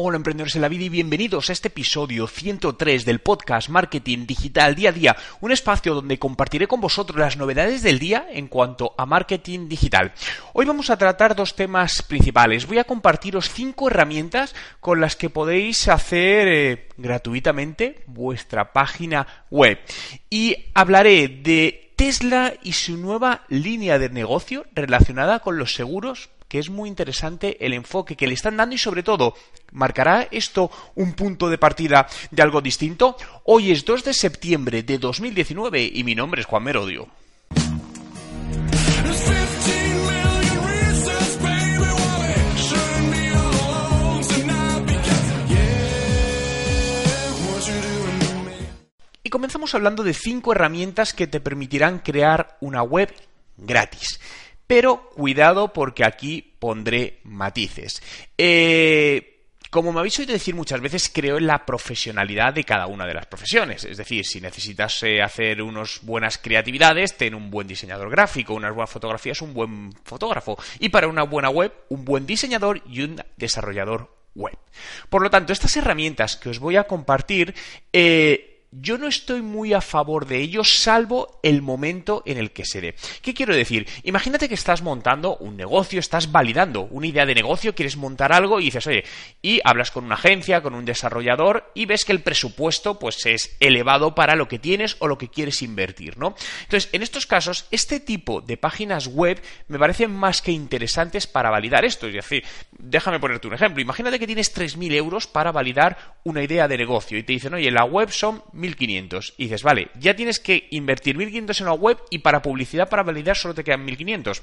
Hola emprendedores en la vida y bienvenidos a este episodio 103 del podcast Marketing Digital Día a Día, un espacio donde compartiré con vosotros las novedades del día en cuanto a marketing digital. Hoy vamos a tratar dos temas principales. Voy a compartiros cinco herramientas con las que podéis hacer eh, gratuitamente vuestra página web y hablaré de Tesla y su nueva línea de negocio relacionada con los seguros que es muy interesante el enfoque que le están dando y sobre todo, ¿marcará esto un punto de partida de algo distinto? Hoy es 2 de septiembre de 2019 y mi nombre es Juan Merodio. Y comenzamos hablando de cinco herramientas que te permitirán crear una web gratis. Pero cuidado porque aquí pondré matices. Eh, como me habéis oído decir muchas veces, creo en la profesionalidad de cada una de las profesiones. Es decir, si necesitas eh, hacer unas buenas creatividades, ten un buen diseñador gráfico, unas buenas fotografías, un buen fotógrafo. Y para una buena web, un buen diseñador y un desarrollador web. Por lo tanto, estas herramientas que os voy a compartir eh, yo no estoy muy a favor de ello, salvo el momento en el que se dé. ¿Qué quiero decir? Imagínate que estás montando un negocio, estás validando una idea de negocio, quieres montar algo y dices, oye, y hablas con una agencia, con un desarrollador y ves que el presupuesto pues es elevado para lo que tienes o lo que quieres invertir, ¿no? Entonces, en estos casos, este tipo de páginas web me parecen más que interesantes para validar esto. Es decir, déjame ponerte un ejemplo. Imagínate que tienes 3.000 euros para validar una idea de negocio y te dicen, oye, la web son 1.500. Y dices, vale, ya tienes que invertir 1.500 en la web y para publicidad, para validar, solo te quedan 1.500.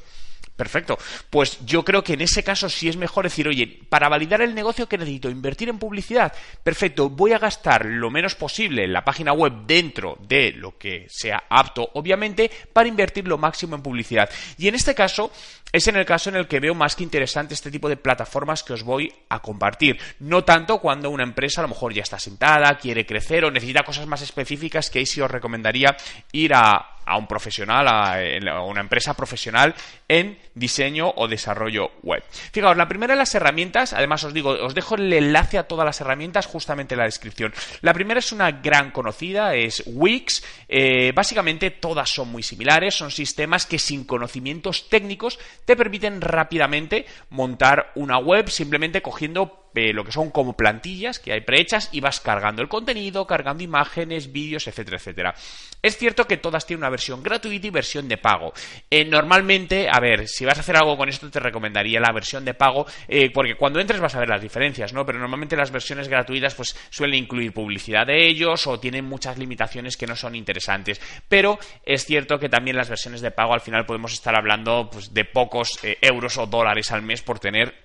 Perfecto. Pues yo creo que en ese caso sí es mejor decir, oye, para validar el negocio que necesito invertir en publicidad, perfecto, voy a gastar lo menos posible en la página web dentro de lo que sea apto, obviamente, para invertir lo máximo en publicidad. Y en este caso, es en el caso en el que veo más que interesante este tipo de plataformas que os voy a compartir. No tanto cuando una empresa a lo mejor ya está sentada, quiere crecer o necesita cosas más específicas que ahí sí os recomendaría ir a, a un profesional, a, una empresa profesional en diseño o desarrollo web. Fijaos, la primera de las herramientas, además os digo, os dejo el enlace a todas las herramientas justamente en la descripción. La primera es una gran conocida, es Wix. Eh, básicamente todas son muy similares, son sistemas que sin conocimientos técnicos te permiten rápidamente montar una web simplemente cogiendo lo que son como plantillas que hay prehechas y vas cargando el contenido, cargando imágenes, vídeos, etcétera, etcétera. Es cierto que todas tienen una versión gratuita y versión de pago. Eh, normalmente, a ver, si vas a hacer algo con esto te recomendaría la versión de pago eh, porque cuando entres vas a ver las diferencias, ¿no? Pero normalmente las versiones gratuitas pues suelen incluir publicidad de ellos o tienen muchas limitaciones que no son interesantes. Pero es cierto que también las versiones de pago al final podemos estar hablando pues, de pocos eh, euros o dólares al mes por tener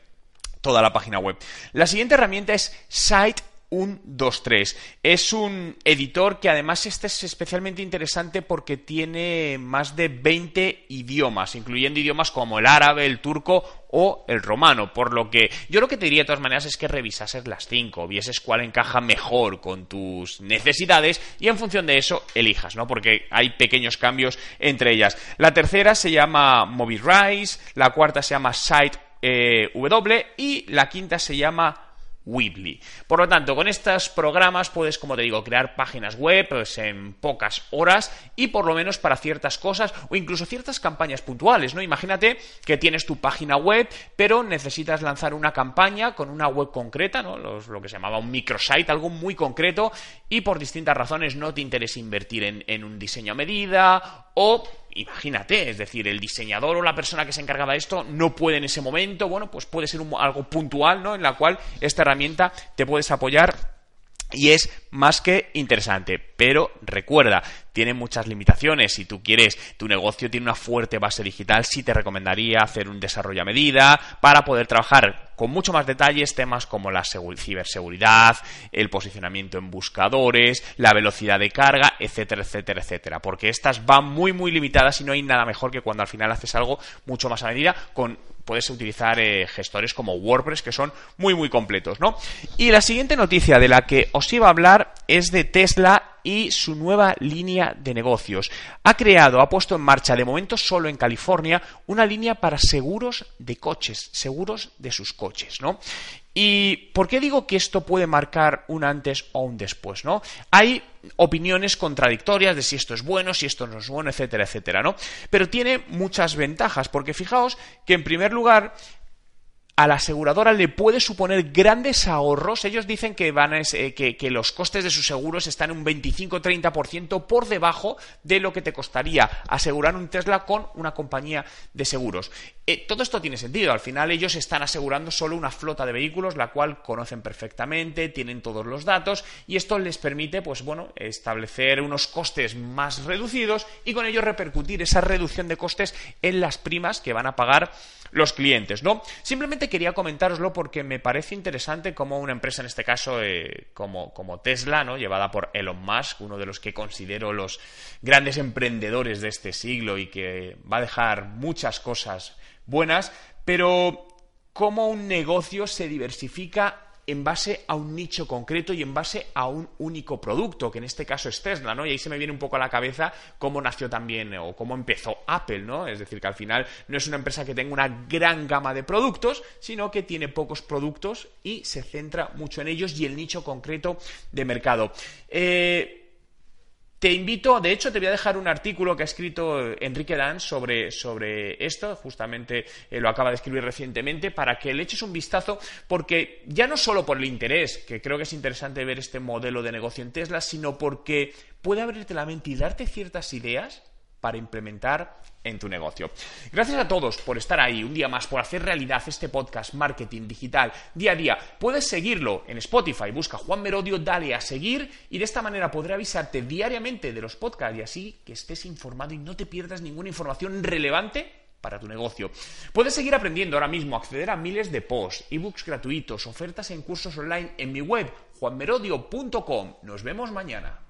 toda la página web. La siguiente herramienta es Site 123. Es un editor que además este es especialmente interesante porque tiene más de 20 idiomas, incluyendo idiomas como el árabe, el turco o el romano, por lo que yo lo que te diría de todas maneras es que revisases las 5, vieses cuál encaja mejor con tus necesidades y en función de eso elijas, ¿no? Porque hay pequeños cambios entre ellas. La tercera se llama MobiRise, la cuarta se llama Site eh, w y la quinta se llama Weebly. Por lo tanto, con estos programas puedes, como te digo, crear páginas web pues, en pocas horas y por lo menos para ciertas cosas o incluso ciertas campañas puntuales, ¿no? Imagínate que tienes tu página web, pero necesitas lanzar una campaña con una web concreta, ¿no? lo que se llamaba un microsite, algo muy concreto y por distintas razones no te interesa invertir en, en un diseño a medida o imagínate, es decir, el diseñador o la persona que se encargaba de esto no puede en ese momento, bueno, pues puede ser algo puntual, ¿no? En la cual esta herramienta te puedes apoyar y es más que interesante. Pero recuerda, tiene muchas limitaciones. Si tú quieres, tu negocio tiene una fuerte base digital, sí te recomendaría hacer un desarrollo a medida para poder trabajar con mucho más detalles temas como la ciberseguridad, el posicionamiento en buscadores, la velocidad de carga, etcétera, etcétera, etcétera. Porque estas van muy, muy limitadas y no hay nada mejor que cuando al final haces algo mucho más a medida puedes utilizar eh, gestores como WordPress que son muy muy completos, ¿no? Y la siguiente noticia de la que os iba a hablar es de Tesla y su nueva línea de negocios. Ha creado, ha puesto en marcha, de momento solo en California, una línea para seguros de coches, seguros de sus coches, ¿no? ¿Y por qué digo que esto puede marcar un antes o un después, no? Hay opiniones contradictorias de si esto es bueno, si esto no es bueno, etcétera, etcétera, ¿no? Pero tiene muchas ventajas, porque fijaos que en primer lugar a la aseguradora le puede suponer grandes ahorros. Ellos dicen que, van a, eh, que, los costes de sus seguros están un 25-30% por debajo de lo que te costaría asegurar un Tesla con una compañía de seguros. Eh, todo esto tiene sentido. Al final ellos están asegurando solo una flota de vehículos, la cual conocen perfectamente, tienen todos los datos y esto les permite, pues bueno, establecer unos costes más reducidos y con ello repercutir esa reducción de costes en las primas que van a pagar los clientes, ¿no? Simplemente quería comentároslo porque me parece interesante cómo una empresa, en este caso eh, como, como, Tesla, ¿no? llevada por Elon Musk, uno de los que considero los grandes emprendedores de este siglo y que va a dejar muchas cosas buenas, pero cómo un negocio se diversifica en base a un nicho concreto y en base a un único producto, que en este caso es Tesla, ¿no? Y ahí se me viene un poco a la cabeza cómo nació también o cómo empezó Apple, ¿no? Es decir, que al final no es una empresa que tenga una gran gama de productos, sino que tiene pocos productos y se centra mucho en ellos y el nicho concreto de mercado. Eh, te invito, de hecho, te voy a dejar un artículo que ha escrito Enrique Dan sobre, sobre esto, justamente eh, lo acaba de escribir recientemente, para que le eches un vistazo, porque ya no solo por el interés, que creo que es interesante ver este modelo de negocio en Tesla, sino porque puede abrirte la mente y darte ciertas ideas para implementar en tu negocio. Gracias a todos por estar ahí un día más, por hacer realidad este podcast Marketing Digital día a día. Puedes seguirlo en Spotify, busca Juan Merodio, dale a seguir y de esta manera podré avisarte diariamente de los podcasts y así que estés informado y no te pierdas ninguna información relevante para tu negocio. Puedes seguir aprendiendo ahora mismo, acceder a miles de posts, ebooks gratuitos, ofertas en cursos online en mi web juanmerodio.com. Nos vemos mañana.